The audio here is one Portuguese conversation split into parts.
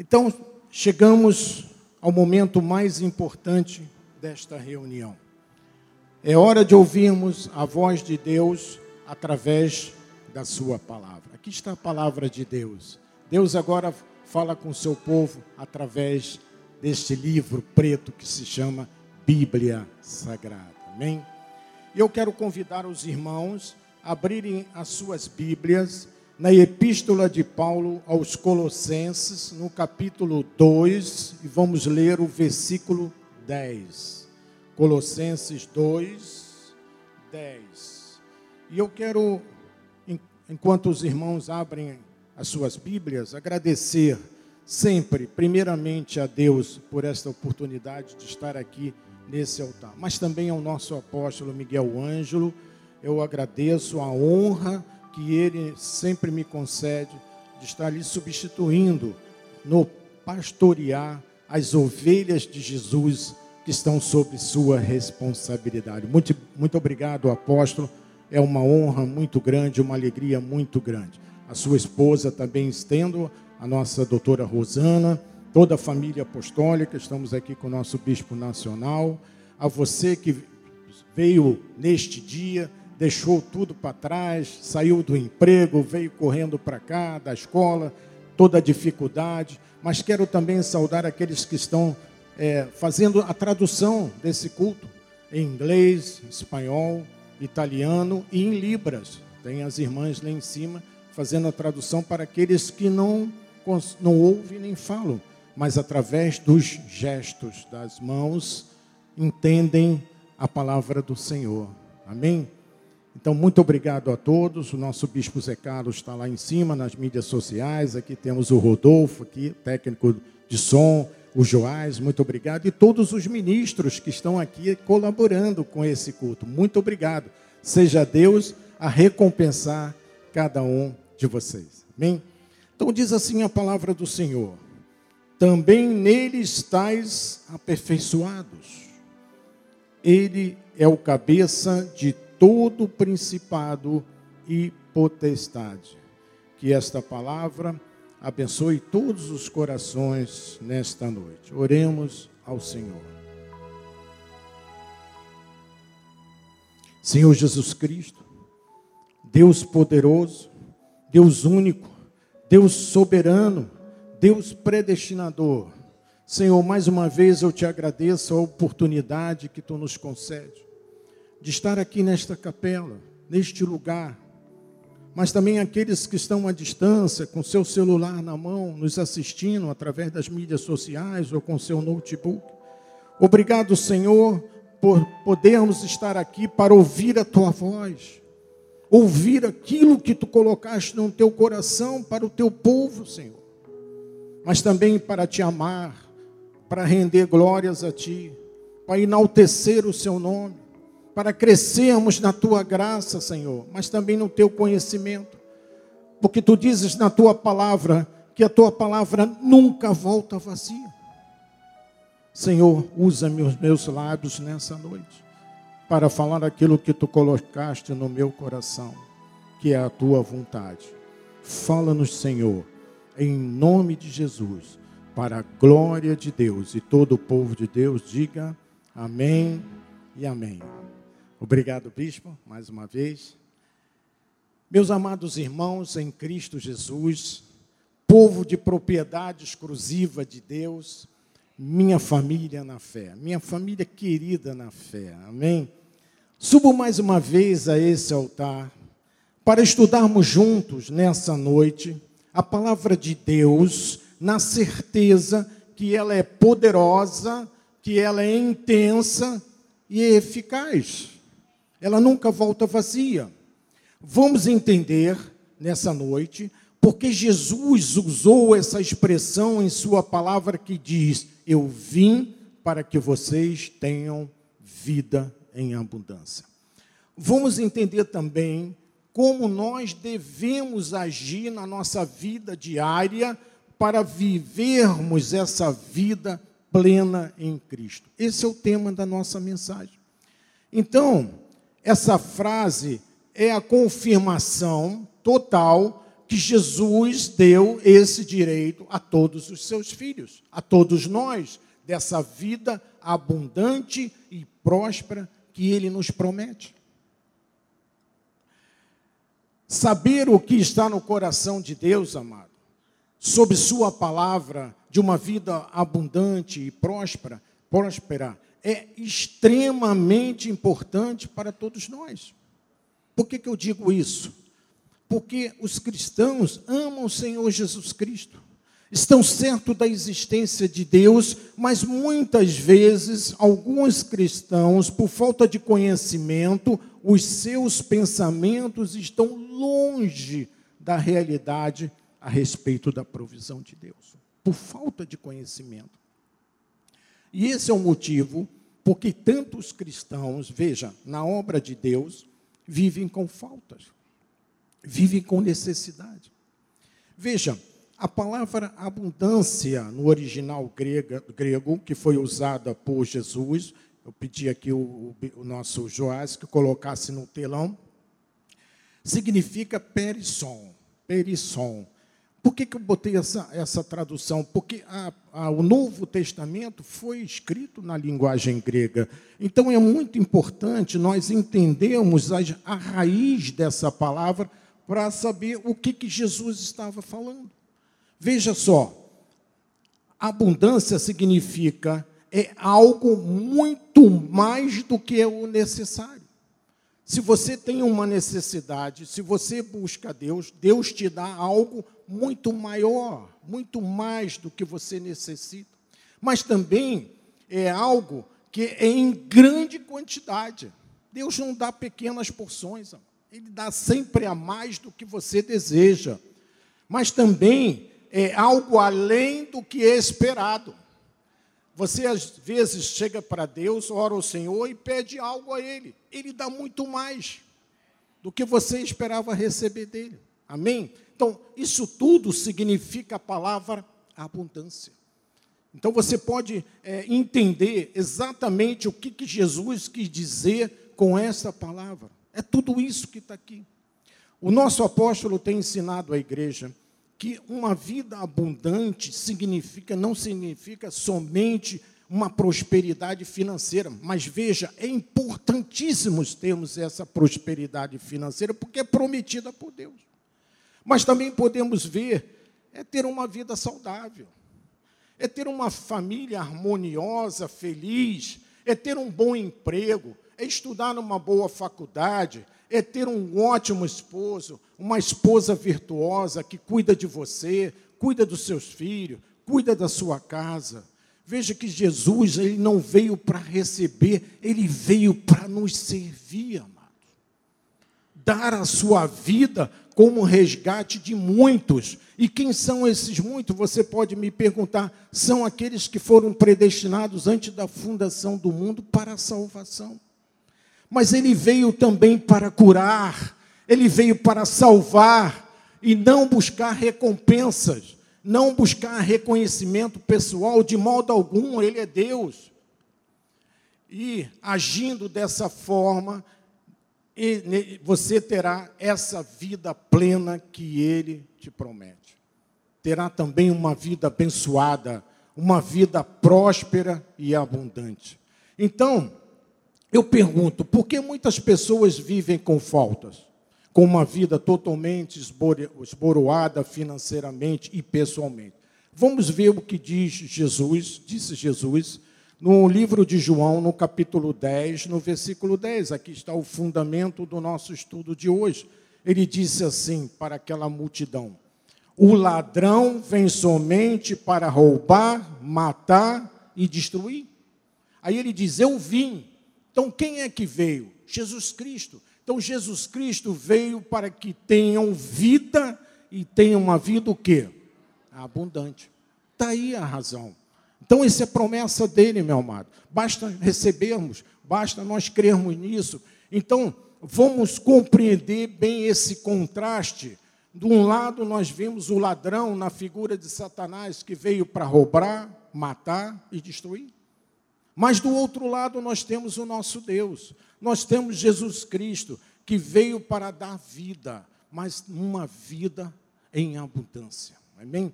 Então, chegamos ao momento mais importante desta reunião. É hora de ouvirmos a voz de Deus através da Sua palavra. Aqui está a palavra de Deus. Deus agora fala com o seu povo através deste livro preto que se chama Bíblia Sagrada. Amém? E eu quero convidar os irmãos a abrirem as suas Bíblias na Epístola de Paulo aos Colossenses, no capítulo 2, e vamos ler o versículo 10. Colossenses 2, 10. E eu quero, enquanto os irmãos abrem as suas Bíblias, agradecer sempre, primeiramente, a Deus por esta oportunidade de estar aqui nesse altar, mas também ao nosso apóstolo Miguel Ângelo. Eu agradeço a honra que Ele sempre me concede de estar ali substituindo no pastorear as ovelhas de Jesus que estão sob sua responsabilidade. Muito, muito obrigado, apóstolo. É uma honra muito grande, uma alegria muito grande. A sua esposa também estendo, a nossa doutora Rosana, toda a família apostólica, estamos aqui com o nosso bispo nacional. A você que veio neste dia deixou tudo para trás, saiu do emprego, veio correndo para cá, da escola, toda a dificuldade. Mas quero também saudar aqueles que estão é, fazendo a tradução desse culto em inglês, espanhol, italiano e em libras. Tem as irmãs lá em cima fazendo a tradução para aqueles que não, não ouvem nem falam, mas através dos gestos das mãos entendem a palavra do Senhor. Amém? Então, muito obrigado a todos. O nosso bispo Zé Carlos está lá em cima nas mídias sociais. Aqui temos o Rodolfo, aqui, técnico de som, o Joás, muito obrigado. E todos os ministros que estão aqui colaborando com esse culto. Muito obrigado. Seja Deus a recompensar cada um de vocês. Amém? Então diz assim a palavra do Senhor: Também nele estáis aperfeiçoados. Ele é o cabeça de todo principado e potestade. Que esta palavra abençoe todos os corações nesta noite. Oremos ao Senhor. Senhor Jesus Cristo, Deus poderoso, Deus único, Deus soberano, Deus predestinador. Senhor, mais uma vez eu te agradeço a oportunidade que tu nos concede de estar aqui nesta capela, neste lugar, mas também aqueles que estão à distância, com seu celular na mão, nos assistindo através das mídias sociais ou com seu notebook. Obrigado, Senhor, por podermos estar aqui para ouvir a tua voz, ouvir aquilo que tu colocaste no teu coração para o teu povo, Senhor, mas também para te amar, para render glórias a ti, para enaltecer o seu nome para crescermos na tua graça, Senhor, mas também no teu conhecimento. Porque tu dizes na tua palavra que a tua palavra nunca volta vazia. Senhor, usa meus, meus lábios nessa noite para falar aquilo que tu colocaste no meu coração, que é a tua vontade. Fala-nos, Senhor, em nome de Jesus, para a glória de Deus. E todo o povo de Deus diga amém e amém. Obrigado, bispo, mais uma vez. Meus amados irmãos em Cristo Jesus, povo de propriedade exclusiva de Deus, minha família na fé, minha família querida na fé, amém? Subo mais uma vez a esse altar para estudarmos juntos nessa noite a palavra de Deus, na certeza que ela é poderosa, que ela é intensa e eficaz ela nunca volta vazia. Vamos entender nessa noite porque Jesus usou essa expressão em Sua palavra que diz: Eu vim para que vocês tenham vida em abundância. Vamos entender também como nós devemos agir na nossa vida diária para vivermos essa vida plena em Cristo. Esse é o tema da nossa mensagem. Então, essa frase é a confirmação total que Jesus deu esse direito a todos os seus filhos, a todos nós, dessa vida abundante e próspera que ele nos promete. Saber o que está no coração de Deus, amado, sob Sua palavra de uma vida abundante e próspera, próspera, é extremamente importante para todos nós. Por que, que eu digo isso? Porque os cristãos amam o Senhor Jesus Cristo, estão certos da existência de Deus, mas muitas vezes alguns cristãos, por falta de conhecimento, os seus pensamentos estão longe da realidade a respeito da provisão de Deus, por falta de conhecimento. E esse é o motivo porque tantos cristãos, veja, na obra de Deus, vivem com faltas, vivem com necessidade. Veja, a palavra abundância no original grega, grego, que foi usada por Jesus, eu pedi aqui o, o nosso Joás que colocasse no telão, significa perisson, perisson. Por que, que eu botei essa, essa tradução? Porque a, a, o Novo Testamento foi escrito na linguagem grega. Então é muito importante nós entendermos a, raiz dessa palavra para saber o que, que Jesus estava falando. Veja só, abundância significa é algo muito mais do que é o necessário. Se você tem uma necessidade, se você busca Deus, Deus te dá algo muito maior, muito mais do que você necessita. Mas também é algo que é em grande quantidade. Deus não dá pequenas porções, Ele dá sempre a mais do que você deseja. Mas também é algo além do que é esperado. Você às vezes chega para Deus, ora ao Senhor e pede algo a Ele. Ele dá muito mais do que você esperava receber dele. Amém? Então, isso tudo significa a palavra abundância. Então, você pode é, entender exatamente o que, que Jesus quis dizer com essa palavra. É tudo isso que está aqui. O nosso apóstolo tem ensinado à igreja que uma vida abundante significa não significa somente uma prosperidade financeira, mas veja, é importantíssimo termos essa prosperidade financeira porque é prometida por Deus. Mas também podemos ver é ter uma vida saudável. É ter uma família harmoniosa, feliz, é ter um bom emprego, é estudar numa boa faculdade, é ter um ótimo esposo, uma esposa virtuosa que cuida de você, cuida dos seus filhos, cuida da sua casa. Veja que Jesus, ele não veio para receber, ele veio para nos servir, amados. Dar a sua vida como resgate de muitos. E quem são esses muitos? Você pode me perguntar. São aqueles que foram predestinados antes da fundação do mundo para a salvação mas ele veio também para curar, ele veio para salvar e não buscar recompensas, não buscar reconhecimento pessoal, de modo algum, ele é Deus. E agindo dessa forma, você terá essa vida plena que ele te promete. Terá também uma vida abençoada, uma vida próspera e abundante. Então, eu pergunto, por que muitas pessoas vivem com faltas? Com uma vida totalmente esboroada financeiramente e pessoalmente. Vamos ver o que diz Jesus, disse Jesus, no livro de João, no capítulo 10, no versículo 10. Aqui está o fundamento do nosso estudo de hoje. Ele disse assim para aquela multidão: O ladrão vem somente para roubar, matar e destruir. Aí ele diz: Eu vim então, quem é que veio? Jesus Cristo. Então, Jesus Cristo veio para que tenham vida e tenham uma vida o quê? Abundante. Está aí a razão. Então, essa é promessa dele, meu amado. Basta recebermos, basta nós crermos nisso. Então, vamos compreender bem esse contraste. De um lado, nós vemos o ladrão na figura de Satanás que veio para roubar, matar e destruir. Mas do outro lado nós temos o nosso Deus, nós temos Jesus Cristo, que veio para dar vida, mas uma vida em abundância. Amém?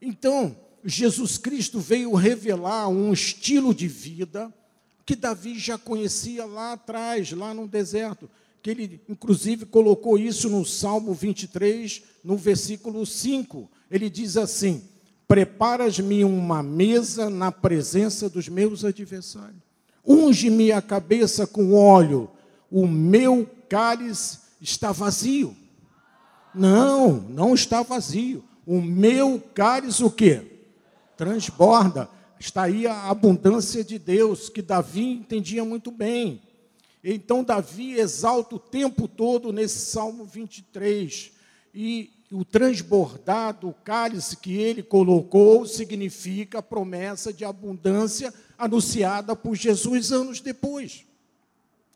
Então, Jesus Cristo veio revelar um estilo de vida que Davi já conhecia lá atrás, lá no deserto, que ele inclusive colocou isso no Salmo 23, no versículo 5. Ele diz assim: Preparas-me uma mesa na presença dos meus adversários. Unge-me a cabeça com óleo, o meu cálice está vazio. Não, não está vazio. O meu cálice o quê? Transborda. Está aí a abundância de Deus, que Davi entendia muito bem. Então, Davi exalta o tempo todo nesse Salmo 23. E o transbordado, o cálice que ele colocou, significa a promessa de abundância anunciada por Jesus anos depois.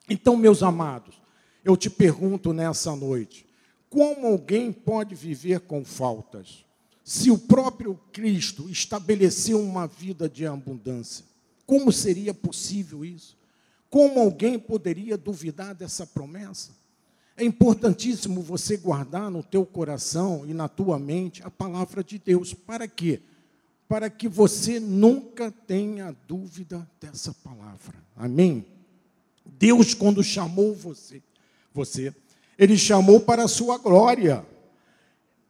Então, meus amados, eu te pergunto nessa noite: como alguém pode viver com faltas? Se o próprio Cristo estabeleceu uma vida de abundância, como seria possível isso? Como alguém poderia duvidar dessa promessa? É importantíssimo você guardar no teu coração e na tua mente a palavra de Deus. Para quê? Para que você nunca tenha dúvida dessa palavra. Amém? Deus, quando chamou você, você, ele chamou para a sua glória.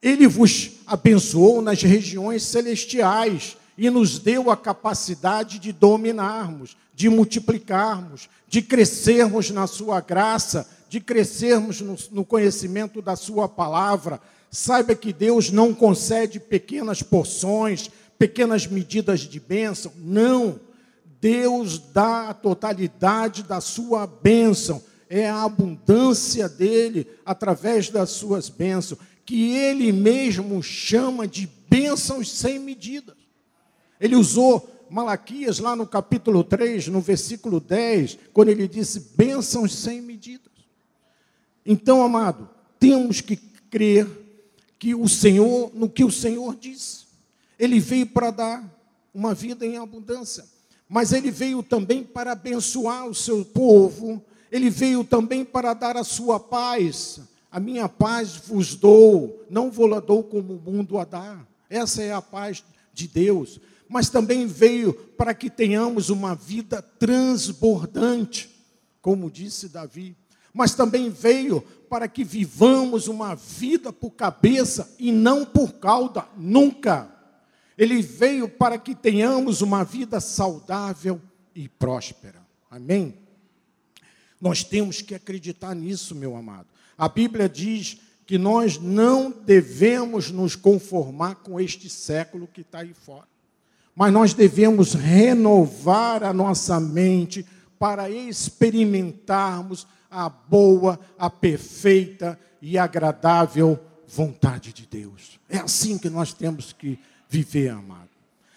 Ele vos abençoou nas regiões celestiais e nos deu a capacidade de dominarmos, de multiplicarmos, de crescermos na Sua graça, de crescermos no, no conhecimento da Sua palavra. Saiba que Deus não concede pequenas porções, pequenas medidas de bênção. Não. Deus dá a totalidade da sua bênção. É a abundância dele através das suas bênçãos que ele mesmo chama de bênçãos sem medidas. Ele usou Malaquias lá no capítulo 3, no versículo 10, quando ele disse bênçãos sem medidas. Então, amado, temos que crer que o Senhor, no que o Senhor disse. Ele veio para dar uma vida em abundância, mas ele veio também para abençoar o seu povo, ele veio também para dar a sua paz, a minha paz vos dou, não vou lá dou como o mundo a dá. Essa é a paz de Deus. Mas também veio para que tenhamos uma vida transbordante, como disse Davi. Mas também veio para que vivamos uma vida por cabeça e não por cauda, nunca. Ele veio para que tenhamos uma vida saudável e próspera. Amém? Nós temos que acreditar nisso, meu amado. A Bíblia diz que nós não devemos nos conformar com este século que está aí fora, mas nós devemos renovar a nossa mente para experimentarmos a boa, a perfeita e agradável vontade de Deus. É assim que nós temos que viver, amado.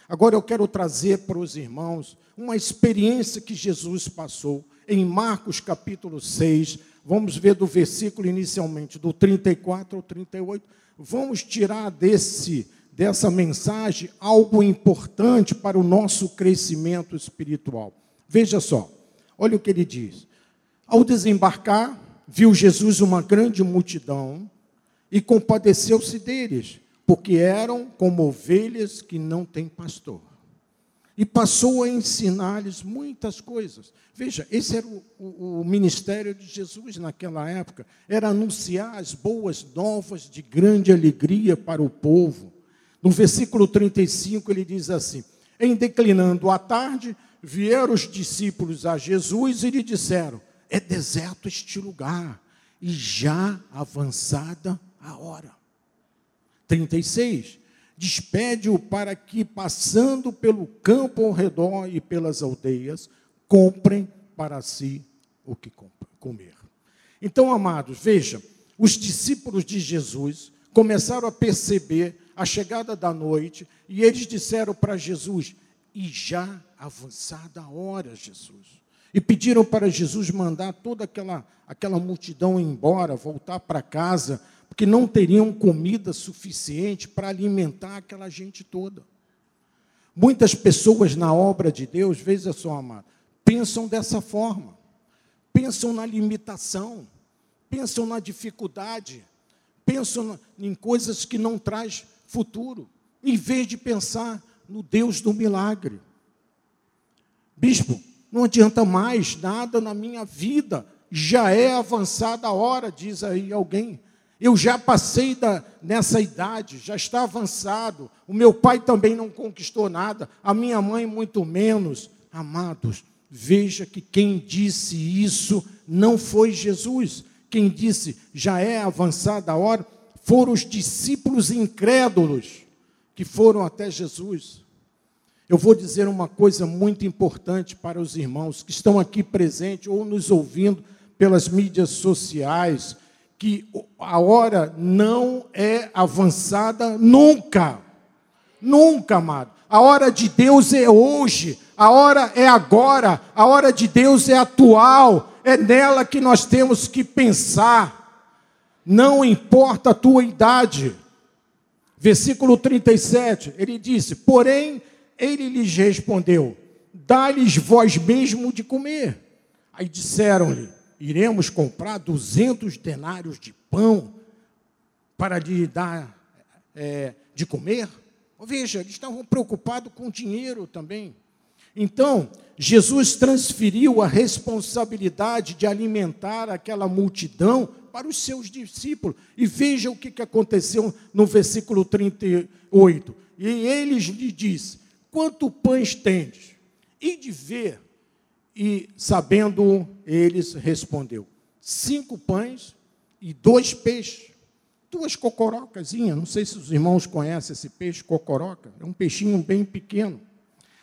Agora eu quero trazer para os irmãos uma experiência que Jesus passou em Marcos capítulo 6, Vamos ver do versículo inicialmente, do 34 ao 38. Vamos tirar desse dessa mensagem algo importante para o nosso crescimento espiritual. Veja só, olha o que ele diz. Ao desembarcar, viu Jesus uma grande multidão e compadeceu-se deles, porque eram como ovelhas que não têm pastor e passou a ensinar-lhes muitas coisas. Veja, esse era o, o, o, ministério de Jesus naquela época, era anunciar as boas novas de grande alegria para o povo. No versículo 35 ele diz assim: Em declinando a tarde, vieram os discípulos a Jesus e lhe disseram: É deserto este lugar, e já avançada a hora. 36 despede-o para que, passando pelo campo ao redor e pelas aldeias, comprem para si o que comer. Então, amados, veja, os discípulos de Jesus começaram a perceber a chegada da noite e eles disseram para Jesus: E já avançada a hora, Jesus. E pediram para Jesus mandar toda aquela, aquela multidão embora, voltar para casa, porque não teriam comida suficiente para alimentar aquela gente toda. Muitas pessoas na obra de Deus, veja só, amado, pensam dessa forma, pensam na limitação, pensam na dificuldade, pensam em coisas que não traz futuro, em vez de pensar no Deus do milagre. Bispo, não adianta mais nada na minha vida, já é avançada a hora, diz aí alguém. Eu já passei da, nessa idade, já está avançado. O meu pai também não conquistou nada, a minha mãe muito menos. Amados, veja que quem disse isso não foi Jesus. Quem disse já é avançada a hora foram os discípulos incrédulos que foram até Jesus. Eu vou dizer uma coisa muito importante para os irmãos que estão aqui presentes ou nos ouvindo pelas mídias sociais que a hora não é avançada nunca. Nunca, amado. A hora de Deus é hoje, a hora é agora, a hora de Deus é atual, é nela que nós temos que pensar. Não importa a tua idade. Versículo 37, ele disse: Porém, ele lhes respondeu: Dá-lhes vós mesmo de comer. Aí disseram-lhe: iremos comprar 200 denários de pão para lhe dar é, de comer? Veja, eles estavam preocupados com dinheiro também. Então, Jesus transferiu a responsabilidade de alimentar aquela multidão para os seus discípulos. E veja o que aconteceu no versículo 38. E eles lhe disse: Quanto pães tendes? E de ver e sabendo eles, respondeu: cinco pães e dois peixes, duas cocorocazinhas. Não sei se os irmãos conhecem esse peixe cocoroca, é um peixinho bem pequeno.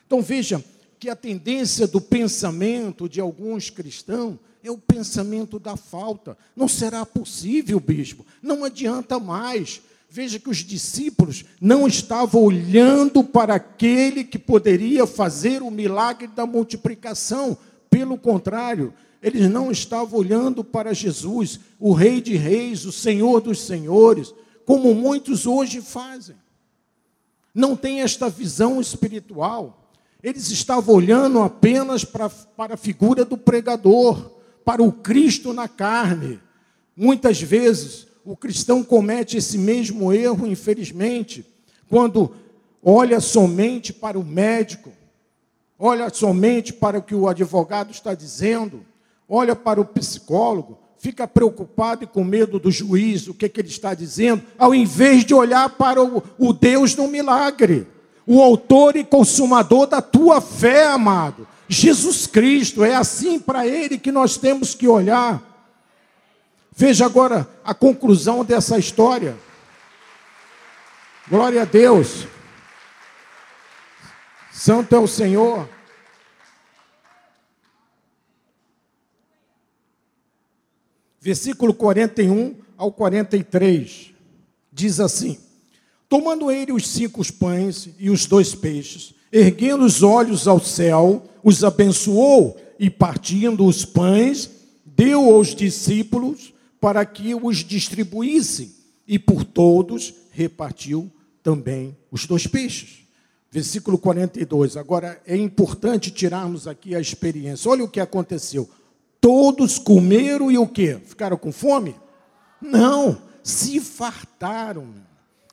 Então veja que a tendência do pensamento de alguns cristãos é o pensamento da falta. Não será possível, bispo, não adianta mais. Veja que os discípulos não estavam olhando para aquele que poderia fazer o milagre da multiplicação. Pelo contrário, eles não estavam olhando para Jesus, o Rei de Reis, o Senhor dos Senhores, como muitos hoje fazem. Não tem esta visão espiritual. Eles estavam olhando apenas para, para a figura do pregador, para o Cristo na carne. Muitas vezes o cristão comete esse mesmo erro, infelizmente, quando olha somente para o médico, olha somente para o que o advogado está dizendo, olha para o psicólogo, fica preocupado e com medo do juiz, o que, que ele está dizendo, ao invés de olhar para o, o Deus do milagre, o autor e consumador da tua fé, amado. Jesus Cristo, é assim para ele que nós temos que olhar. Veja agora a conclusão dessa história. Glória a Deus. Santo é o Senhor. Versículo 41 ao 43 diz assim: Tomando ele os cinco pães e os dois peixes, erguendo os olhos ao céu, os abençoou e, partindo os pães, deu aos discípulos para que os distribuíssem, e por todos repartiu também os dois peixes. Versículo 42. Agora é importante tirarmos aqui a experiência. Olha o que aconteceu. Todos comeram e o quê? Ficaram com fome? Não, se fartaram.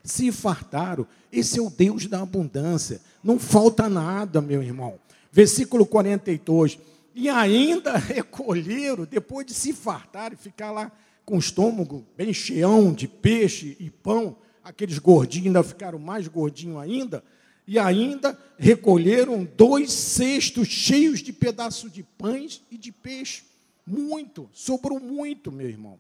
Se fartaram. Esse é o Deus da abundância. Não falta nada, meu irmão. Versículo 42. E ainda recolheram, depois de se fartar e ficar lá com o estômago bem cheião de peixe e pão, aqueles gordinhos ainda ficaram mais gordinhos ainda, e ainda recolheram dois cestos cheios de pedaços de pães e de peixe. Muito, sobrou muito, meu irmão.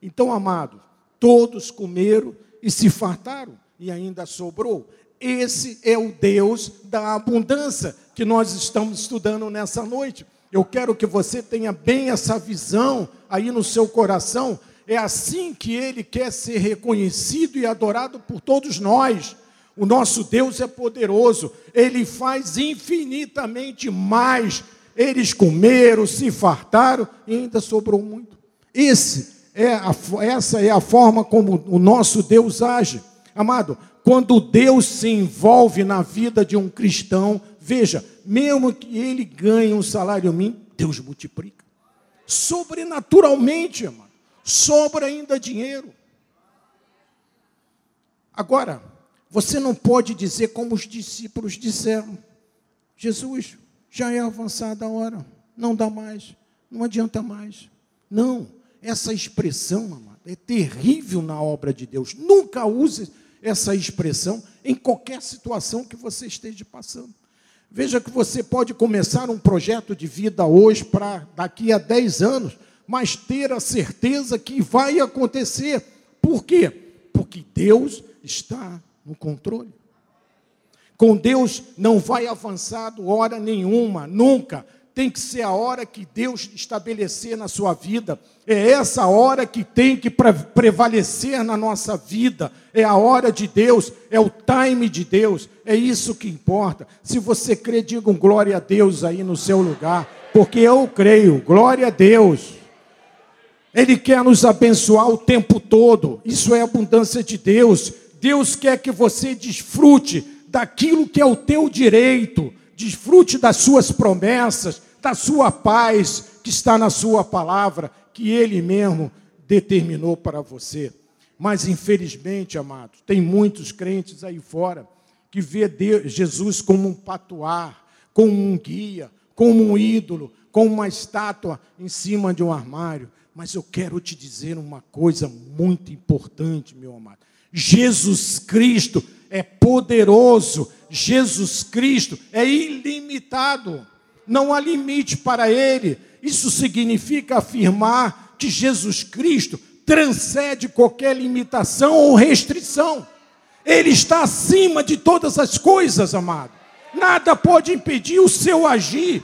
Então, amado, todos comeram e se fartaram, e ainda sobrou. Esse é o Deus da abundância que nós estamos estudando nessa noite. Eu quero que você tenha bem essa visão aí no seu coração. É assim que ele quer ser reconhecido e adorado por todos nós. O nosso Deus é poderoso, ele faz infinitamente mais. Eles comeram, se fartaram e ainda sobrou muito. Esse é a, essa é a forma como o nosso Deus age. Amado, quando Deus se envolve na vida de um cristão, veja, mesmo que ele ganhe um salário mínimo, Deus multiplica. Sobrenaturalmente, amado. Sobra ainda dinheiro. Agora, você não pode dizer como os discípulos disseram: Jesus, já é avançada a hora, não dá mais, não adianta mais. Não, essa expressão, amado, é terrível na obra de Deus. Nunca use essa expressão em qualquer situação que você esteja passando. Veja que você pode começar um projeto de vida hoje para daqui a 10 anos, mas ter a certeza que vai acontecer. Por quê? Porque Deus está no controle. Com Deus não vai avançado hora nenhuma, nunca. Tem que ser a hora que Deus estabelecer na sua vida. É essa hora que tem que prevalecer na nossa vida. É a hora de Deus, é o time de Deus. É isso que importa. Se você crê, diga um glória a Deus aí no seu lugar, porque eu creio. Glória a Deus. Ele quer nos abençoar o tempo todo. Isso é abundância de Deus. Deus quer que você desfrute daquilo que é o teu direito, desfrute das suas promessas, da sua paz que está na sua palavra, que ele mesmo determinou para você. Mas infelizmente, amados, tem muitos crentes aí fora que vê Deus, Jesus como um patuar, como um guia, como um ídolo, como uma estátua em cima de um armário. Mas eu quero te dizer uma coisa muito importante, meu amado. Jesus Cristo é poderoso, Jesus Cristo é ilimitado, não há limite para ele. Isso significa afirmar que Jesus Cristo transcende qualquer limitação ou restrição. Ele está acima de todas as coisas, amado. Nada pode impedir o seu agir.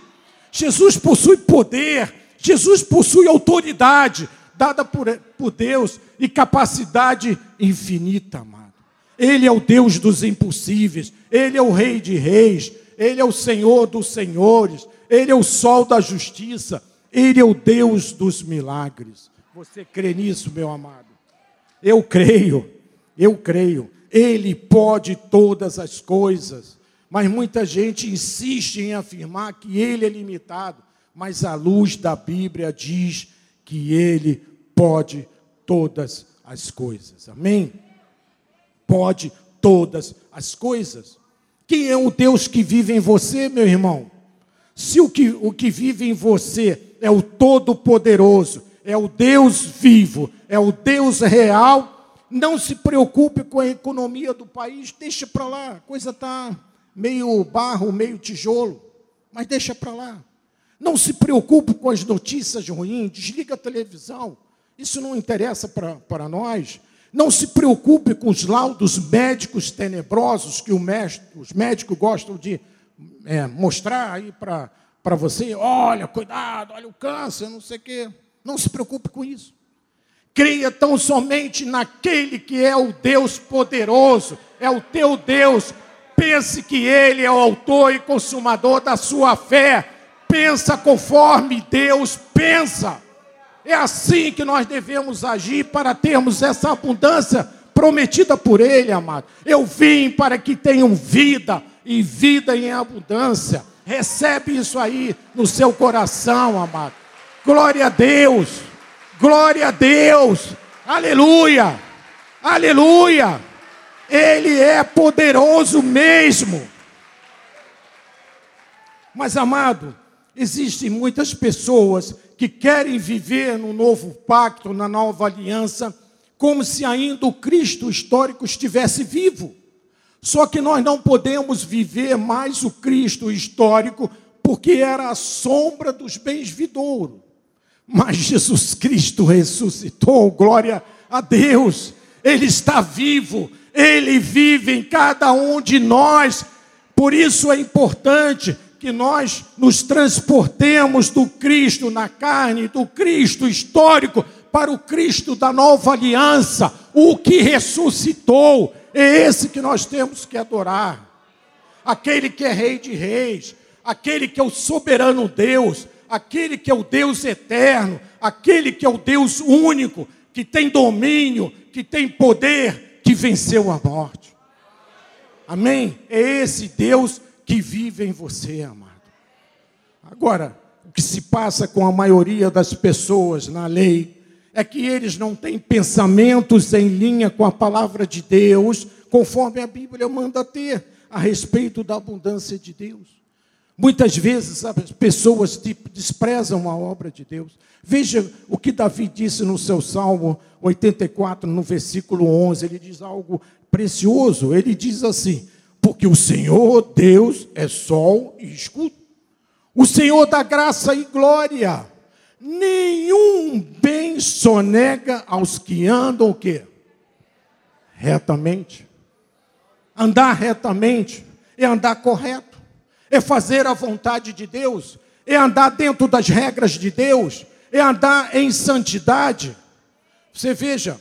Jesus possui poder, Jesus possui autoridade, dada por, por Deus e capacidade infinita, amado. Ele é o Deus dos impossíveis, Ele é o Rei de Reis, Ele é o Senhor dos Senhores, Ele é o Sol da Justiça, Ele é o Deus dos milagres. Você crê nisso, meu amado? Eu creio, eu creio. Ele pode todas as coisas, mas muita gente insiste em afirmar que Ele é limitado, mas a luz da Bíblia diz que Ele pode todas as coisas. Amém? Pode todas as coisas. Quem é o Deus que vive em você, meu irmão? Se o que, o que vive em você é o Todo-Poderoso, é o Deus vivo, é o Deus real, não se preocupe com a economia do país, deixa para lá, a coisa está meio barro, meio tijolo, mas deixa para lá. Não se preocupe com as notícias ruins, desliga a televisão, isso não interessa para nós. Não se preocupe com os laudos médicos tenebrosos que mestre, os médicos gostam de é, mostrar aí para você. Olha, cuidado, olha o câncer, não sei o quê. Não se preocupe com isso. Creia tão somente naquele que é o Deus poderoso, é o teu Deus. Pense que Ele é o autor e consumador da sua fé. Pensa conforme Deus pensa. É assim que nós devemos agir para termos essa abundância prometida por Ele, amado. Eu vim para que tenham vida e vida em abundância. Recebe isso aí no seu coração, amado. Glória a Deus, glória a Deus, aleluia, aleluia. Ele é poderoso mesmo. Mas, amado, existem muitas pessoas que querem viver no novo pacto, na nova aliança, como se ainda o Cristo histórico estivesse vivo. Só que nós não podemos viver mais o Cristo histórico, porque era a sombra dos bens vidouros. Mas Jesus Cristo ressuscitou, glória a Deus. Ele está vivo, ele vive em cada um de nós. Por isso é importante que nós nos transportemos do Cristo na carne, do Cristo histórico, para o Cristo da nova aliança, o que ressuscitou. É esse que nós temos que adorar. Aquele que é Rei de Reis, aquele que é o soberano Deus, aquele que é o Deus eterno, aquele que é o Deus único, que tem domínio, que tem poder, que venceu a morte. Amém? É esse Deus que vive em você, amado. Agora, o que se passa com a maioria das pessoas na lei é que eles não têm pensamentos em linha com a palavra de Deus, conforme a Bíblia manda ter a respeito da abundância de Deus. Muitas vezes as pessoas desprezam a obra de Deus. Veja o que Davi disse no seu Salmo 84, no versículo 11. Ele diz algo precioso. Ele diz assim: Porque o Senhor Deus é sol e escudo. O Senhor dá graça e glória. Nenhum bem sonega aos que andam o quê? Retamente. Andar retamente é andar correto, é fazer a vontade de Deus, é andar dentro das regras de Deus, é andar em santidade. Você veja,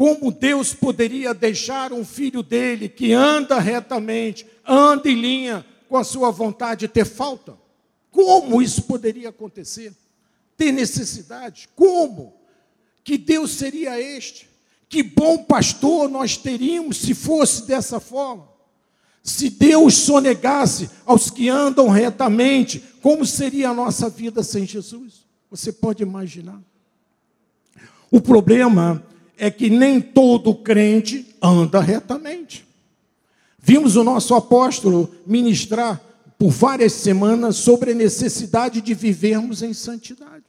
como Deus poderia deixar um filho dele que anda retamente, anda em linha com a sua vontade, ter falta? Como isso poderia acontecer? Ter necessidade? Como? Que Deus seria este? Que bom pastor nós teríamos se fosse dessa forma. Se Deus sonegasse aos que andam retamente, como seria a nossa vida sem Jesus? Você pode imaginar. O problema é que nem todo crente anda retamente. Vimos o nosso apóstolo ministrar por várias semanas sobre a necessidade de vivermos em santidade.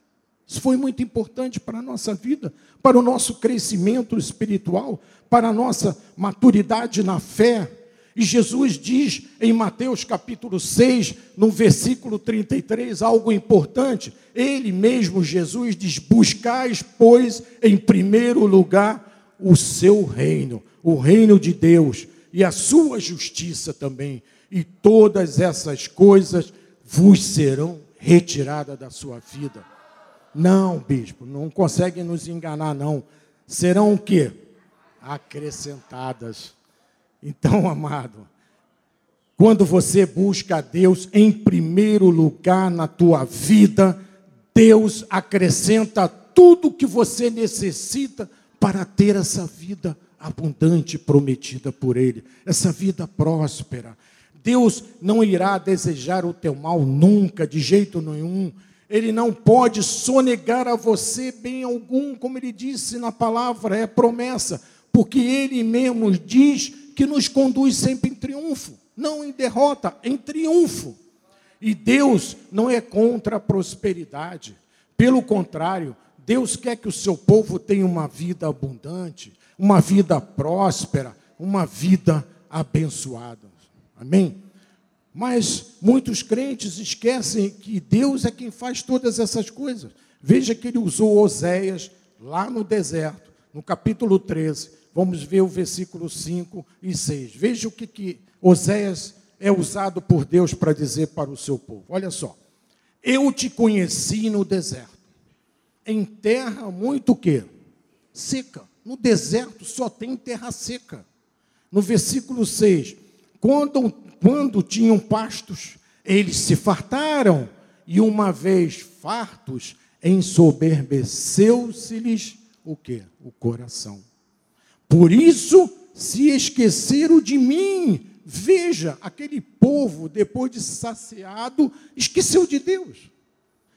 Isso foi muito importante para a nossa vida, para o nosso crescimento espiritual, para a nossa maturidade na fé. E Jesus diz em Mateus capítulo 6, no versículo 33, algo importante. Ele mesmo, Jesus, diz: Buscais, pois, em primeiro lugar o seu reino, o reino de Deus e a sua justiça também, e todas essas coisas vos serão retiradas da sua vida. Não, bispo, não consegue nos enganar, não. Serão o quê? Acrescentadas. Então, amado, quando você busca a Deus em primeiro lugar na tua vida, Deus acrescenta tudo que você necessita para ter essa vida abundante prometida por Ele, essa vida próspera. Deus não irá desejar o teu mal nunca, de jeito nenhum. Ele não pode sonegar a você bem algum, como ele disse na palavra, é promessa, porque ele mesmo diz que nos conduz sempre em triunfo, não em derrota, em triunfo. E Deus não é contra a prosperidade, pelo contrário, Deus quer que o seu povo tenha uma vida abundante, uma vida próspera, uma vida abençoada. Amém? Mas muitos crentes esquecem que Deus é quem faz todas essas coisas. Veja que ele usou Oséias lá no deserto, no capítulo 13. Vamos ver o versículo 5 e 6. Veja o que, que Oséias é usado por Deus para dizer para o seu povo. Olha só. Eu te conheci no deserto, em terra muito que seca. No deserto só tem terra seca. No versículo 6, quando quando tinham pastos, eles se fartaram, e uma vez fartos, ensoberbeceu-se-lhes o que? O coração. Por isso se esqueceram de mim. Veja, aquele povo, depois de saciado, esqueceu de Deus.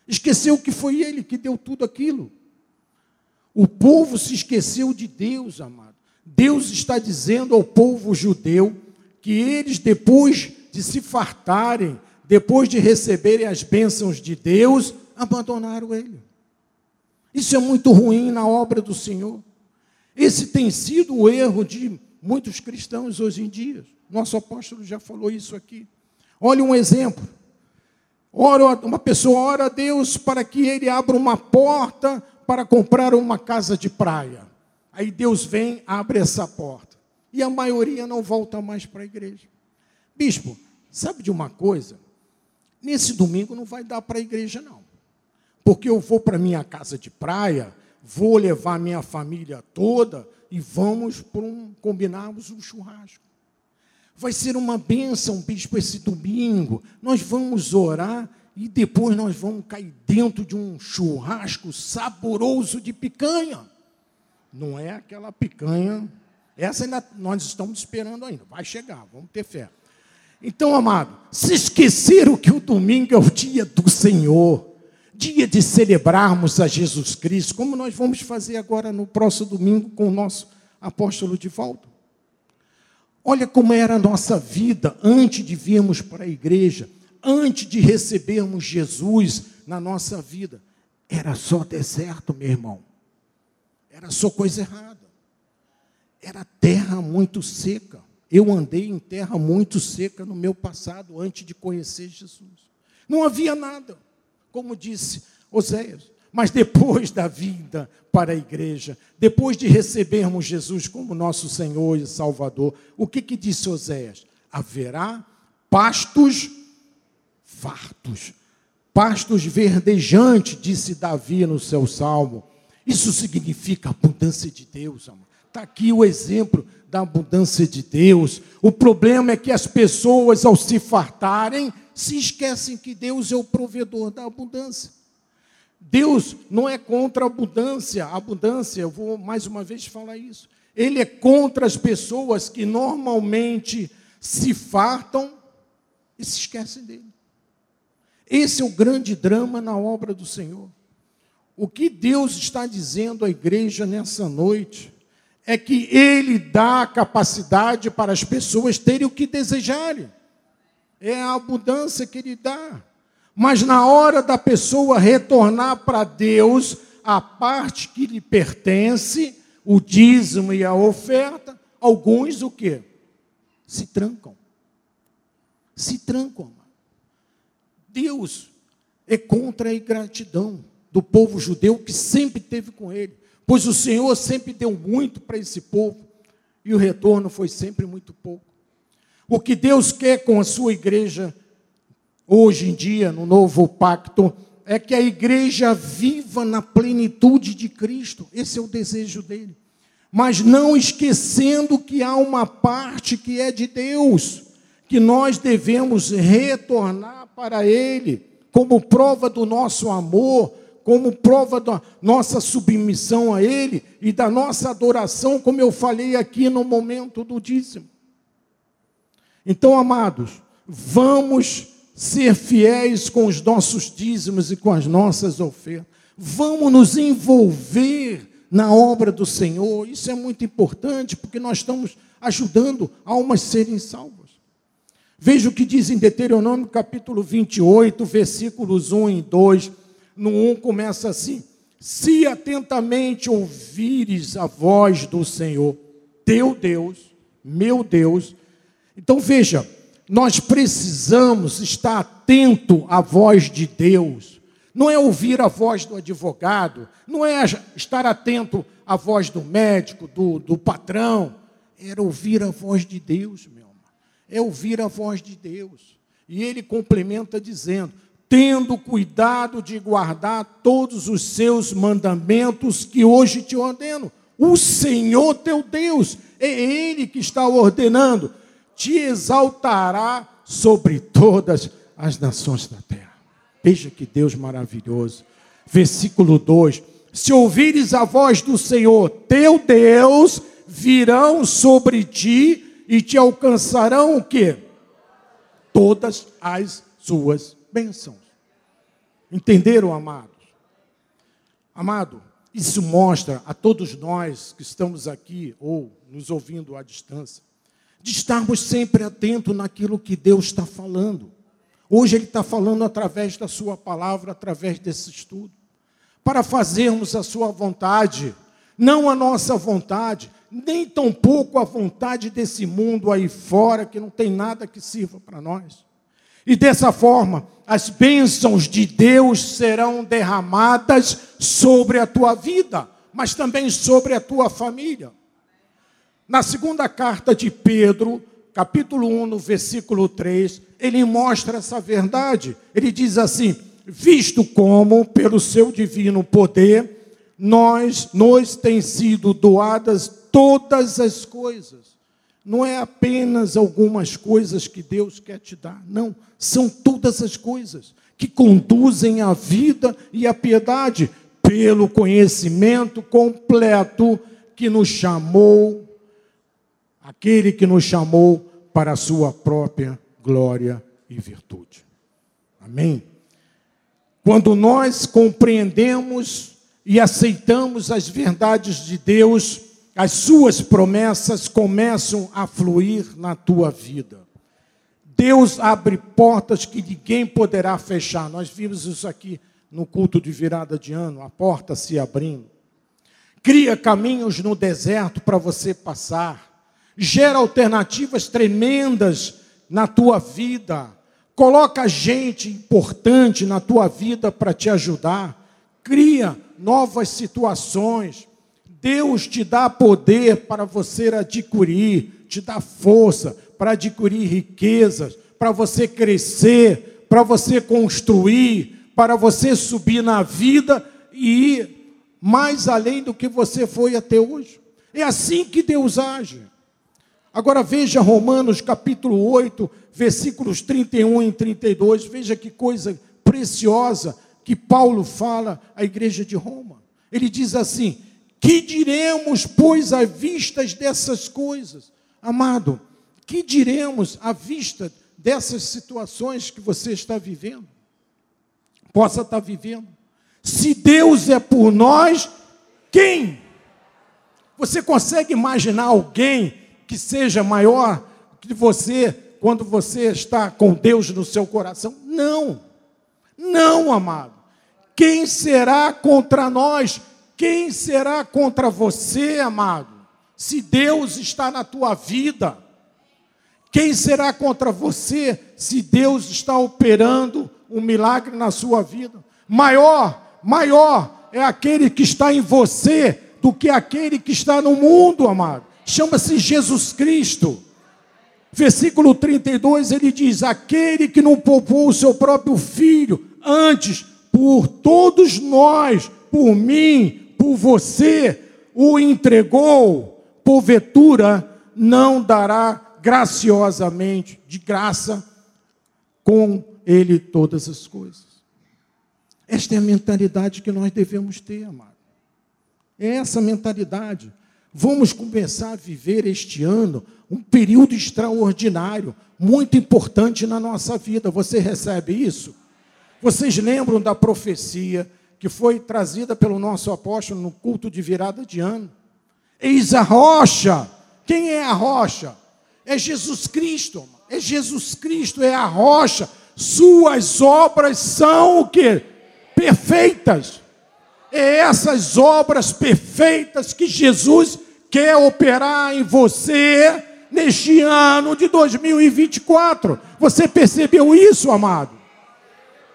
Esqueceu que foi Ele que deu tudo aquilo. O povo se esqueceu de Deus, amado. Deus está dizendo ao povo judeu que eles, depois de se fartarem, depois de receberem as bênçãos de Deus, abandonaram Ele. Isso é muito ruim na obra do Senhor. Esse tem sido o erro de muitos cristãos hoje em dia. Nosso apóstolo já falou isso aqui. Olha um exemplo. Ora, uma pessoa ora a Deus para que ele abra uma porta para comprar uma casa de praia. Aí Deus vem, abre essa porta e a maioria não volta mais para a igreja. Bispo, sabe de uma coisa? Nesse domingo não vai dar para a igreja, não. Porque eu vou para minha casa de praia, vou levar minha família toda e vamos por um, combinarmos um churrasco. Vai ser uma bênção, bispo, esse domingo. Nós vamos orar e depois nós vamos cair dentro de um churrasco saboroso de picanha. Não é aquela picanha essa ainda nós estamos esperando ainda. Vai chegar, vamos ter fé. Então, amado, se esqueceram que o domingo é o dia do Senhor, dia de celebrarmos a Jesus Cristo, como nós vamos fazer agora no próximo domingo com o nosso apóstolo de volta. Olha como era a nossa vida antes de virmos para a igreja, antes de recebermos Jesus na nossa vida. Era só deserto, meu irmão. Era só coisa errada. Era terra muito seca. Eu andei em terra muito seca no meu passado, antes de conhecer Jesus. Não havia nada, como disse Oséias. Mas depois da vinda para a igreja, depois de recebermos Jesus como nosso Senhor e Salvador, o que, que disse Oséias? Haverá pastos fartos, pastos verdejantes, disse Davi no seu salmo. Isso significa abundância de Deus, Está aqui o exemplo da abundância de Deus. O problema é que as pessoas, ao se fartarem, se esquecem que Deus é o provedor da abundância. Deus não é contra a abundância, a abundância, eu vou mais uma vez falar isso. Ele é contra as pessoas que normalmente se fartam e se esquecem dele. Esse é o grande drama na obra do Senhor. O que Deus está dizendo à igreja nessa noite é que Ele dá a capacidade para as pessoas terem o que desejarem. É a abundância que Ele dá. Mas na hora da pessoa retornar para Deus a parte que lhe pertence, o dízimo e a oferta, alguns o quê? Se trancam. Se trancam. Deus é contra a ingratidão do povo judeu que sempre teve com ele, pois o Senhor sempre deu muito para esse povo e o retorno foi sempre muito pouco. O que Deus quer com a sua igreja hoje em dia, no novo pacto, é que a igreja viva na plenitude de Cristo. Esse é o desejo dele. Mas não esquecendo que há uma parte que é de Deus, que nós devemos retornar para Ele, como prova do nosso amor, como prova da nossa submissão a Ele e da nossa adoração, como eu falei aqui no momento do dízimo. Então, amados, vamos ser fiéis com os nossos dízimos e com as nossas ofertas. Vamos nos envolver na obra do Senhor. Isso é muito importante, porque nós estamos ajudando almas serem salvas. Veja o que diz em Deuteronômio capítulo 28, versículos 1 e 2. No 1 começa assim: Se atentamente ouvires a voz do Senhor, teu Deus, meu Deus. Então veja, nós precisamos estar atento à voz de Deus. Não é ouvir a voz do advogado, não é estar atento à voz do médico, do, do patrão. Era ouvir a voz de Deus, meu irmão. É ouvir a voz de Deus. E ele complementa dizendo: tendo cuidado de guardar todos os seus mandamentos que hoje te ordeno. O Senhor teu Deus, é Ele que está ordenando te exaltará sobre todas as nações da terra. Veja que Deus maravilhoso. Versículo 2: Se ouvires a voz do Senhor, teu Deus, virão sobre ti e te alcançarão o que? Todas as suas bênçãos. Entenderam, amados? Amado, isso mostra a todos nós que estamos aqui ou nos ouvindo à distância de estarmos sempre atentos naquilo que Deus está falando. Hoje Ele está falando através da Sua palavra, através desse estudo, para fazermos a Sua vontade, não a nossa vontade, nem tampouco a vontade desse mundo aí fora, que não tem nada que sirva para nós. E dessa forma, as bênçãos de Deus serão derramadas sobre a tua vida, mas também sobre a tua família. Na segunda carta de Pedro, capítulo 1, no versículo 3, ele mostra essa verdade. Ele diz assim: Visto como, pelo seu divino poder, nós, nos têm sido doadas todas as coisas. Não é apenas algumas coisas que Deus quer te dar, não, são todas as coisas que conduzem à vida e à piedade, pelo conhecimento completo que nos chamou aquele que nos chamou para a sua própria glória e virtude. Amém? Quando nós compreendemos e aceitamos as verdades de Deus, as suas promessas começam a fluir na tua vida. Deus abre portas que ninguém poderá fechar. Nós vimos isso aqui no culto de virada de ano, a porta se abrindo. Cria caminhos no deserto para você passar. Gera alternativas tremendas na tua vida. Coloca gente importante na tua vida para te ajudar. Cria novas situações. Deus te dá poder para você adquirir, te dá força para adquirir riquezas, para você crescer, para você construir, para você subir na vida e ir mais além do que você foi até hoje. É assim que Deus age. Agora veja Romanos capítulo 8, versículos 31 e 32. Veja que coisa preciosa que Paulo fala à igreja de Roma. Ele diz assim: Que diremos, pois, à vista dessas coisas? Amado, que diremos à vista dessas situações que você está vivendo? Possa estar vivendo. Se Deus é por nós, quem? Você consegue imaginar alguém que seja maior que você quando você está com Deus no seu coração? Não. Não, amado. Quem será contra nós? Quem será contra você, amado? Se Deus está na tua vida, quem será contra você se Deus está operando um milagre na sua vida? Maior, maior é aquele que está em você do que aquele que está no mundo, amado. Chama-se Jesus Cristo. Versículo 32 ele diz: Aquele que não poupou o seu próprio filho, antes por todos nós, por mim, por você, o entregou, porventura não dará graciosamente, de graça, com ele todas as coisas. Esta é a mentalidade que nós devemos ter, amado. É essa mentalidade. Vamos começar a viver este ano um período extraordinário, muito importante na nossa vida. Você recebe isso? Vocês lembram da profecia que foi trazida pelo nosso apóstolo no culto de virada de ano? Eis a rocha. Quem é a rocha? É Jesus Cristo. É Jesus Cristo, é a rocha. Suas obras são o que? Perfeitas. É essas obras perfeitas que Jesus quer operar em você neste ano de 2024. Você percebeu isso, amado?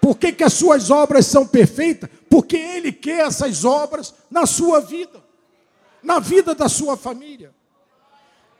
Por que, que as suas obras são perfeitas? Porque Ele quer essas obras na sua vida, na vida da sua família.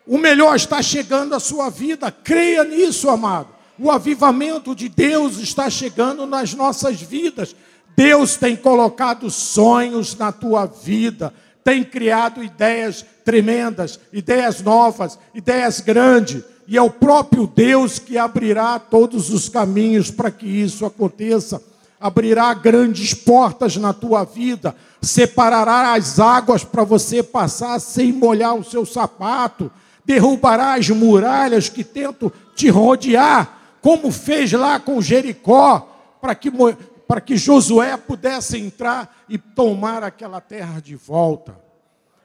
O melhor está chegando à sua vida, creia nisso, amado. O avivamento de Deus está chegando nas nossas vidas. Deus tem colocado sonhos na tua vida, tem criado ideias tremendas, ideias novas, ideias grandes e é o próprio Deus que abrirá todos os caminhos para que isso aconteça. Abrirá grandes portas na tua vida, separará as águas para você passar sem molhar o seu sapato, derrubará as muralhas que tentam te rodear, como fez lá com Jericó, para que, para que Josué pudesse entrar e tomar aquela terra de volta.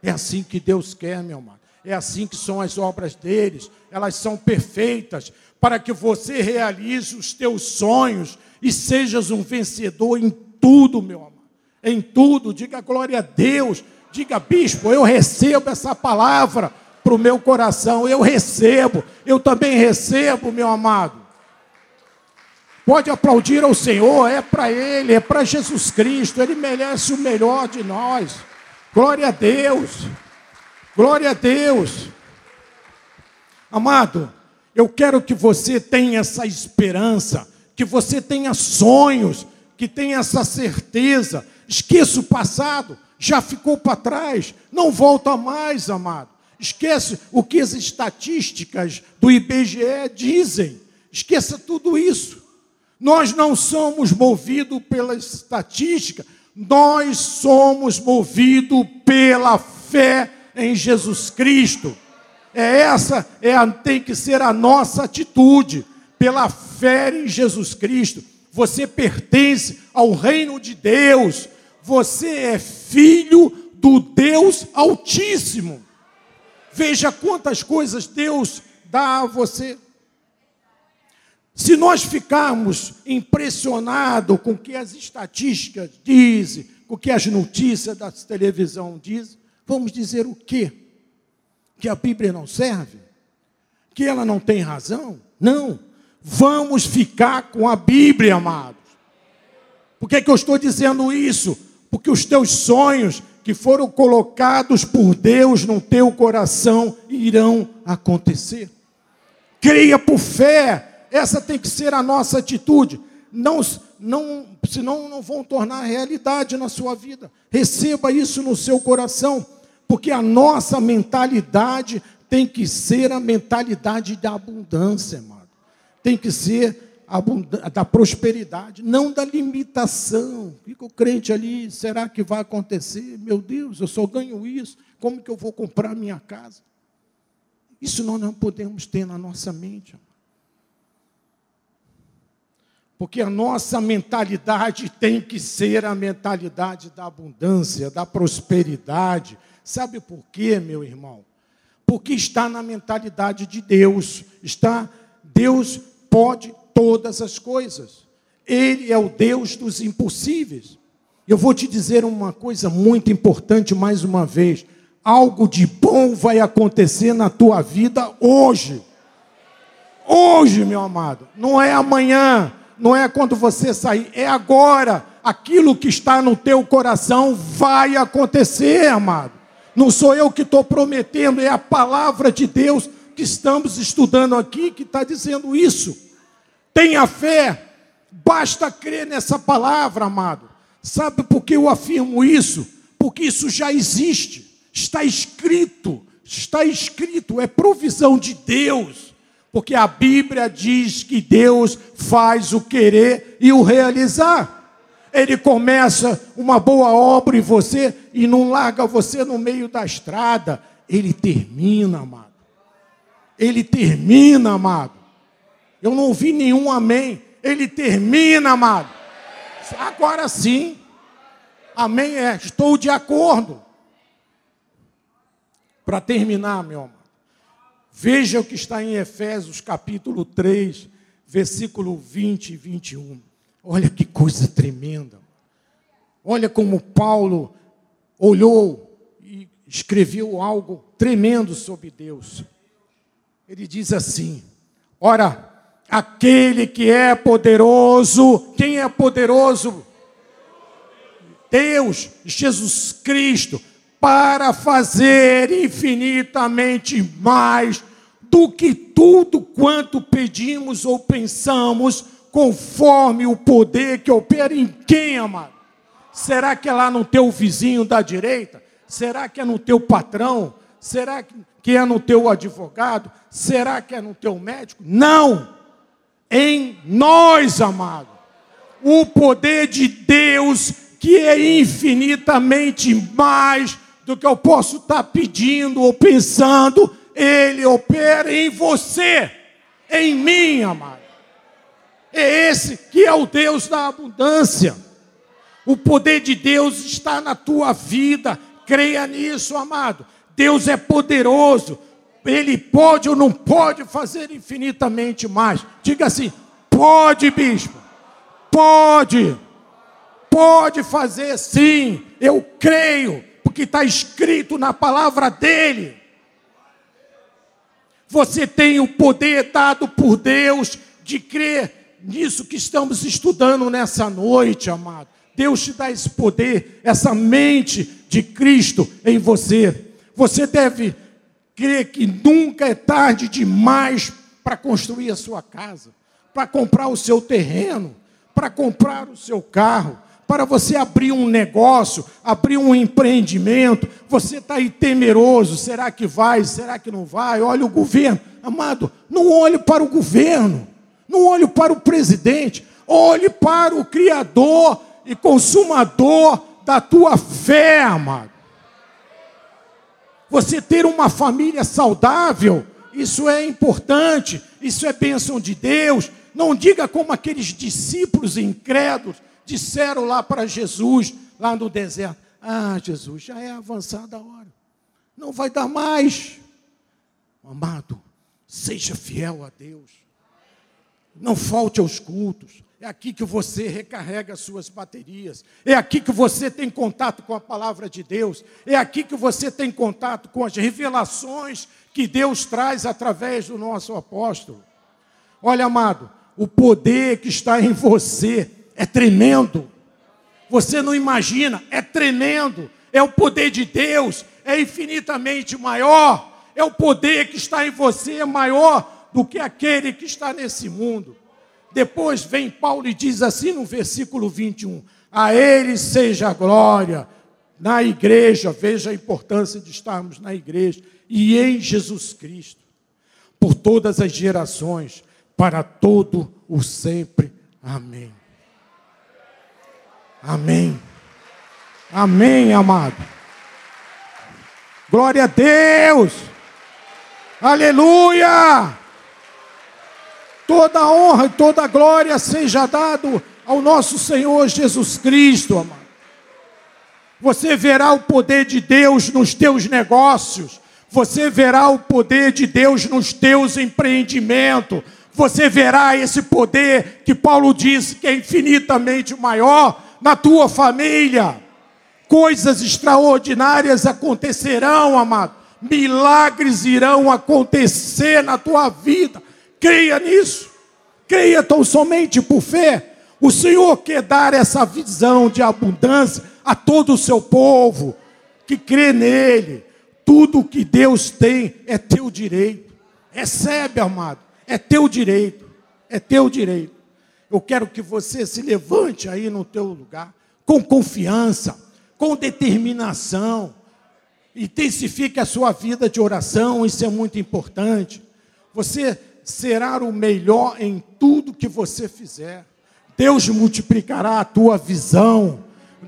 É assim que Deus quer, meu amado. É assim que são as obras deles, elas são perfeitas, para que você realize os teus sonhos e sejas um vencedor em tudo, meu amado. Em tudo, diga glória a Deus, diga bispo, eu recebo essa palavra para o meu coração, eu recebo, eu também recebo, meu amado. Pode aplaudir ao Senhor, é para Ele, é para Jesus Cristo, Ele merece o melhor de nós. Glória a Deus. Glória a Deus. Amado, eu quero que você tenha essa esperança, que você tenha sonhos, que tenha essa certeza. Esqueça o passado, já ficou para trás, não volta mais, amado. Esquece o que as estatísticas do IBGE dizem. Esqueça tudo isso. Nós não somos movidos pela estatística, nós somos movidos pela fé em Jesus Cristo. É essa é a, tem que ser a nossa atitude pela fé em Jesus Cristo. Você pertence ao reino de Deus. Você é filho do Deus Altíssimo. Veja quantas coisas Deus dá a você. Se nós ficarmos impressionados com o que as estatísticas dizem, com o que as notícias da televisão dizem, vamos dizer o quê? Que a Bíblia não serve? Que ela não tem razão? Não. Vamos ficar com a Bíblia, amados. Por que, que eu estou dizendo isso? Porque os teus sonhos que foram colocados por Deus no teu coração irão acontecer. Creia por fé, essa tem que ser a nossa atitude. Não, não, senão não vão tornar realidade na sua vida. Receba isso no seu coração, porque a nossa mentalidade tem que ser a mentalidade da abundância, amado. Tem que ser da prosperidade, não da limitação. Fica o crente ali, será que vai acontecer? Meu Deus, eu só ganho isso, como que eu vou comprar minha casa? Isso nós não podemos ter na nossa mente. Porque a nossa mentalidade tem que ser a mentalidade da abundância, da prosperidade. Sabe por quê, meu irmão? Porque está na mentalidade de Deus. Está Deus pode todas as coisas. Ele é o Deus dos impossíveis. Eu vou te dizer uma coisa muito importante mais uma vez. Algo de bom vai acontecer na tua vida hoje. Hoje, meu amado, não é amanhã, não é quando você sair, é agora. Aquilo que está no teu coração vai acontecer, amado. Não sou eu que estou prometendo, é a palavra de Deus que estamos estudando aqui que está dizendo isso. Tenha fé, basta crer nessa palavra, amado. Sabe por que eu afirmo isso? Porque isso já existe, está escrito, está escrito, é provisão de Deus. Porque a Bíblia diz que Deus faz o querer e o realizar. Ele começa uma boa obra em você e não larga você no meio da estrada. Ele termina, amado. Ele termina, amado. Eu não ouvi nenhum amém. Ele termina, amado. Agora sim. Amém é. Estou de acordo. Para terminar, meu amor. Veja o que está em Efésios capítulo 3, versículo 20 e 21. Olha que coisa tremenda. Olha como Paulo olhou e escreveu algo tremendo sobre Deus. Ele diz assim: Ora, aquele que é poderoso, quem é poderoso? Deus, Jesus Cristo, para fazer infinitamente mais do que tudo quanto pedimos ou pensamos, conforme o poder que opera em quem, amado? Será que é lá no teu vizinho da direita? Será que é no teu patrão? Será que é no teu advogado? Será que é no teu médico? Não! Em nós, amado. O poder de Deus que é infinitamente mais do que eu posso estar pedindo ou pensando, Ele opera em você, em mim, amado. É esse que é o Deus da abundância. O poder de Deus está na tua vida, creia nisso, amado. Deus é poderoso, Ele pode ou não pode fazer infinitamente mais. Diga assim: pode, bispo, pode, pode fazer sim, eu creio que está escrito na palavra dele. Você tem o poder dado por Deus de crer nisso que estamos estudando nessa noite, amado. Deus te dá esse poder, essa mente de Cristo em você. Você deve crer que nunca é tarde demais para construir a sua casa, para comprar o seu terreno, para comprar o seu carro, para você abrir um negócio, abrir um empreendimento, você está aí temeroso, será que vai, será que não vai? Olha o governo, amado, não olhe para o governo, não olhe para o presidente, olhe para o Criador e Consumador da tua fé, amado. Você ter uma família saudável, isso é importante, isso é bênção de Deus. Não diga como aqueles discípulos incrédulos disseram lá para Jesus, lá no deserto: Ah, Jesus, já é avançada a hora, não vai dar mais, Amado, seja fiel a Deus. Não falte aos cultos. É aqui que você recarrega as suas baterias. É aqui que você tem contato com a palavra de Deus. É aqui que você tem contato com as revelações que Deus traz através do nosso apóstolo. Olha, amado, o poder que está em você é tremendo. Você não imagina, é tremendo. É o poder de Deus, é infinitamente maior. É o poder que está em você, é maior do que aquele que está nesse mundo. Depois vem Paulo e diz assim no versículo 21: A ele seja a glória na igreja, veja a importância de estarmos na igreja, e em Jesus Cristo, por todas as gerações, para todo o sempre. Amém. Amém. Amém, amado. Glória a Deus. Aleluia. Toda honra e toda glória seja dado ao nosso Senhor Jesus Cristo, amado. Você verá o poder de Deus nos teus negócios. Você verá o poder de Deus nos teus empreendimentos. Você verá esse poder que Paulo diz que é infinitamente maior na tua família. Coisas extraordinárias acontecerão, amado. Milagres irão acontecer na tua vida. Creia nisso. Creia tão somente por fé. O Senhor quer dar essa visão de abundância a todo o seu povo que crê nele. Tudo que Deus tem é teu direito. Recebe, amado. É teu direito. É teu direito. Eu quero que você se levante aí no teu lugar com confiança, com determinação. Intensifique a sua vida de oração, isso é muito importante. Você será o melhor em tudo que você fizer. Deus multiplicará a tua visão,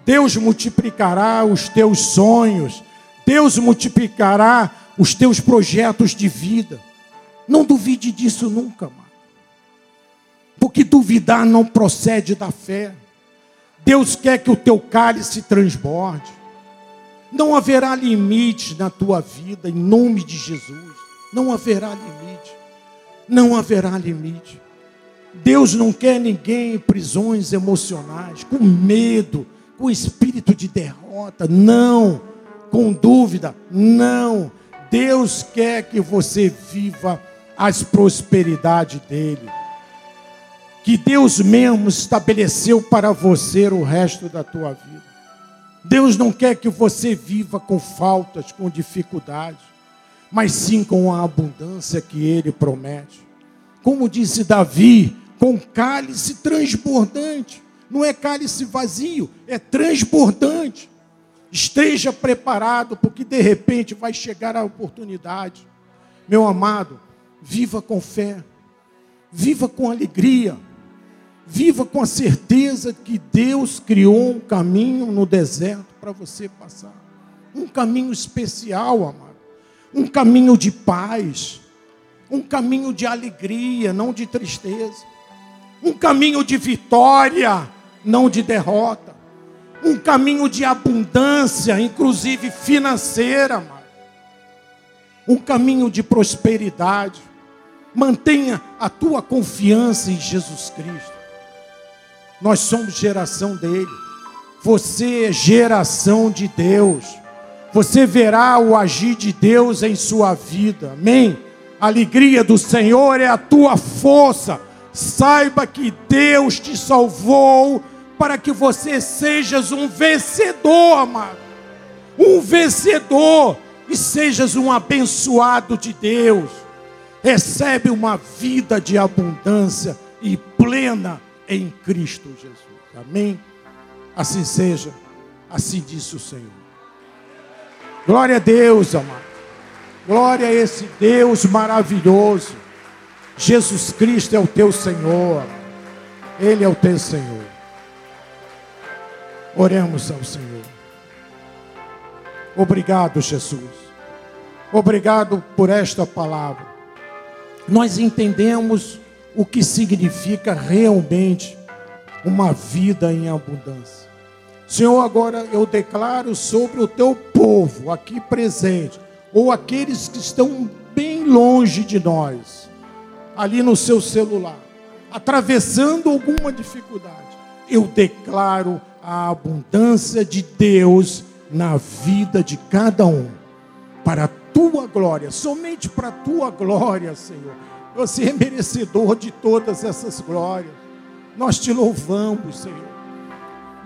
Deus multiplicará os teus sonhos, Deus multiplicará os teus projetos de vida. Não duvide disso nunca, mano. Porque duvidar não procede da fé. Deus quer que o teu cálice transborde. Não haverá limite na tua vida, em nome de Jesus. Não haverá limite não haverá limite. Deus não quer ninguém em prisões emocionais, com medo, com espírito de derrota, não, com dúvida, não. Deus quer que você viva as prosperidades dele. Que Deus mesmo estabeleceu para você o resto da tua vida. Deus não quer que você viva com faltas, com dificuldades mas sim com a abundância que ele promete. Como disse Davi, com cálice transbordante. Não é cálice vazio, é transbordante. Esteja preparado, porque de repente vai chegar a oportunidade. Meu amado, viva com fé, viva com alegria, viva com a certeza que Deus criou um caminho no deserto para você passar. Um caminho especial, amado um caminho de paz, um caminho de alegria, não de tristeza, um caminho de vitória, não de derrota, um caminho de abundância, inclusive financeira, um caminho de prosperidade. Mantenha a tua confiança em Jesus Cristo. Nós somos geração dele. Você é geração de Deus você verá o agir de Deus em sua vida. Amém? A alegria do Senhor é a tua força. Saiba que Deus te salvou para que você sejas um vencedor, amado. Um vencedor e sejas um abençoado de Deus. Recebe uma vida de abundância e plena em Cristo Jesus. Amém? Assim seja, assim disse o Senhor. Glória a Deus, amado. Glória a esse Deus maravilhoso. Jesus Cristo é o teu Senhor. Ele é o teu Senhor. Oremos ao Senhor. Obrigado, Jesus. Obrigado por esta palavra. Nós entendemos o que significa realmente uma vida em abundância. Senhor, agora eu declaro sobre o teu povo aqui presente, ou aqueles que estão bem longe de nós, ali no seu celular, atravessando alguma dificuldade, eu declaro a abundância de Deus na vida de cada um, para a tua glória, somente para a tua glória, Senhor. Você é merecedor de todas essas glórias. Nós te louvamos, Senhor.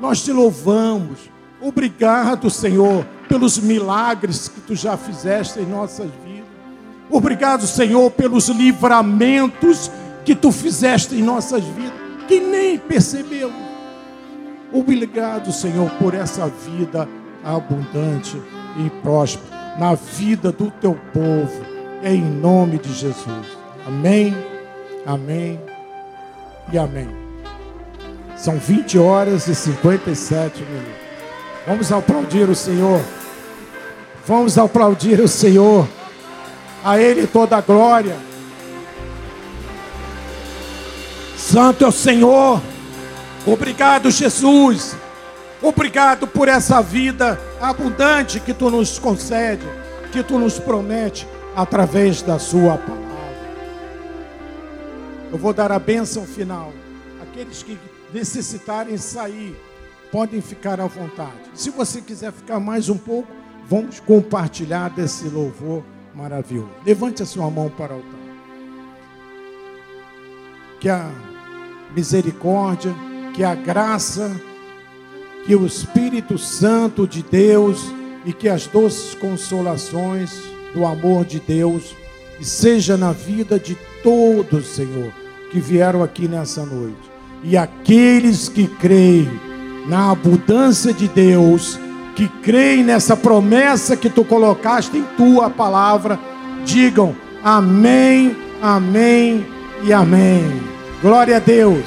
Nós te louvamos. Obrigado, Senhor, pelos milagres que tu já fizeste em nossas vidas. Obrigado, Senhor, pelos livramentos que tu fizeste em nossas vidas, que nem percebemos. Obrigado, Senhor, por essa vida abundante e próspera na vida do teu povo, em nome de Jesus. Amém, amém e amém. São 20 horas e 57 minutos. Vamos aplaudir o Senhor. Vamos aplaudir o Senhor. A Ele toda a glória. Santo é o Senhor. Obrigado, Jesus. Obrigado por essa vida abundante que tu nos concede, que tu nos promete através da Sua palavra. Eu vou dar a bênção final. Aqueles que necessitarem sair, podem ficar à vontade. Se você quiser ficar mais um pouco, vamos compartilhar desse louvor maravilhoso. Levante a sua mão para o altar. Que a misericórdia, que a graça, que o Espírito Santo de Deus e que as doces consolações do amor de Deus seja na vida de todos, Senhor, que vieram aqui nessa noite. E aqueles que creem na abundância de Deus, que creem nessa promessa que tu colocaste em tua palavra, digam amém, amém e amém. Glória a Deus.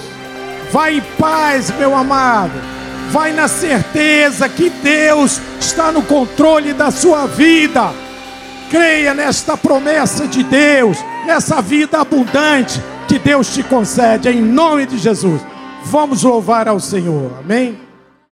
Vai em paz, meu amado. Vai na certeza que Deus está no controle da sua vida. Creia nesta promessa de Deus, nessa vida abundante que Deus te concede, em nome de Jesus. Vamos louvar ao Senhor, amém?